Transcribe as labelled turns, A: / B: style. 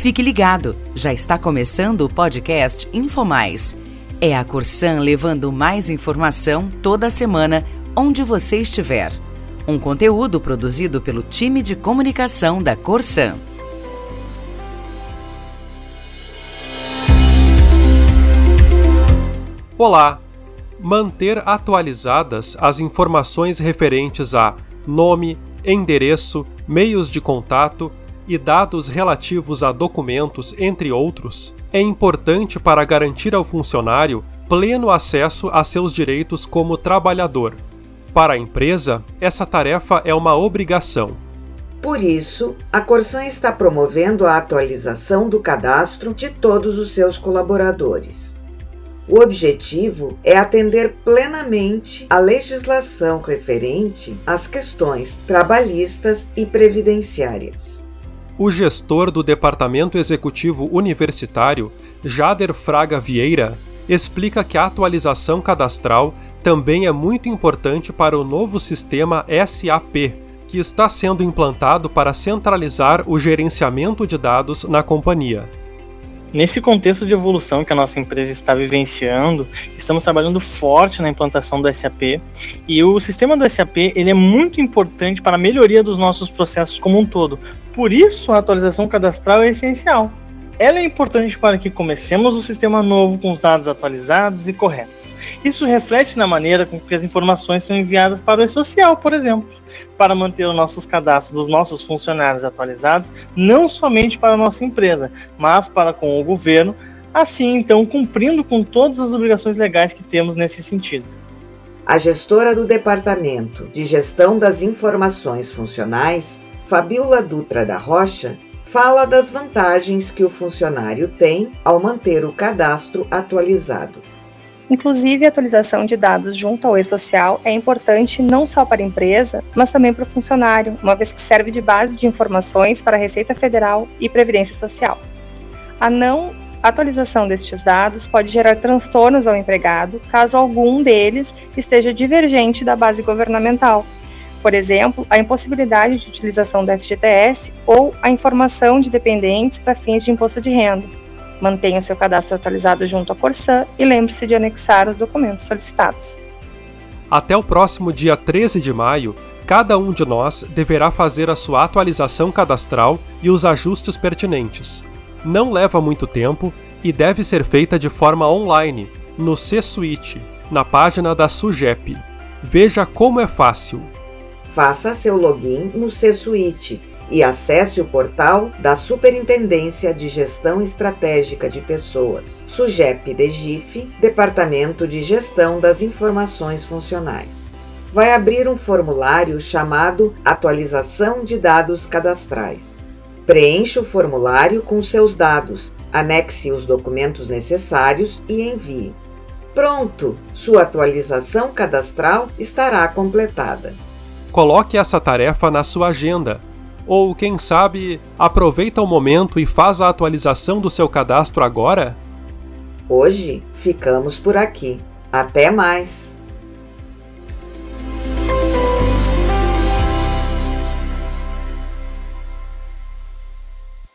A: Fique ligado, já está começando o podcast InfoMais. É a Corsan levando mais informação toda semana, onde você estiver. Um conteúdo produzido pelo time de comunicação da Corsan.
B: Olá! Manter atualizadas as informações referentes a nome, endereço, meios de contato e dados relativos a documentos, entre outros, é importante para garantir ao funcionário pleno acesso a seus direitos como trabalhador. Para a empresa, essa tarefa é uma obrigação.
C: Por isso, a Corsan está promovendo a atualização do cadastro de todos os seus colaboradores. O objetivo é atender plenamente a legislação referente às questões trabalhistas e previdenciárias.
B: O gestor do Departamento Executivo Universitário, Jader Fraga Vieira, explica que a atualização cadastral também é muito importante para o novo sistema SAP, que está sendo implantado para centralizar o gerenciamento de dados na companhia.
D: Nesse contexto de evolução que a nossa empresa está vivenciando, estamos trabalhando forte na implantação do SAP e o sistema do SAP ele é muito importante para a melhoria dos nossos processos como um todo. Por isso, a atualização cadastral é essencial. Ela é importante para que comecemos o sistema novo com os dados atualizados e corretos. Isso reflete na maneira com que as informações são enviadas para o e-social, por exemplo, para manter os nossos cadastros dos nossos funcionários atualizados, não somente para a nossa empresa, mas para com o governo, assim então cumprindo com todas as obrigações legais que temos nesse sentido.
C: A gestora do Departamento de Gestão das Informações Funcionais, Fabiola Dutra da Rocha, fala das vantagens que o funcionário tem ao manter o cadastro atualizado.
E: Inclusive, a atualização de dados junto ao e-social é importante não só para a empresa, mas também para o funcionário, uma vez que serve de base de informações para a Receita Federal e Previdência Social. A não atualização destes dados pode gerar transtornos ao empregado, caso algum deles esteja divergente da base governamental, por exemplo, a impossibilidade de utilização do FGTS ou a informação de dependentes para fins de imposto de renda. Mantenha seu cadastro atualizado junto à Corsan e lembre-se de anexar os documentos solicitados.
B: Até o próximo dia 13 de maio, cada um de nós deverá fazer a sua atualização cadastral e os ajustes pertinentes. Não leva muito tempo e deve ser feita de forma online, no C-Suite, na página da SUGEP. Veja como é fácil
C: faça seu login no C-Suite e acesse o portal da Superintendência de Gestão Estratégica de Pessoas, SUGEP DEGIF, Departamento de Gestão das Informações Funcionais. Vai abrir um formulário chamado Atualização de Dados Cadastrais. Preencha o formulário com seus dados, anexe os documentos necessários e envie. Pronto! Sua atualização cadastral estará completada.
B: Coloque essa tarefa na sua agenda. Ou, quem sabe, aproveita o momento e faz a atualização do seu cadastro agora?
C: Hoje ficamos por aqui. Até mais!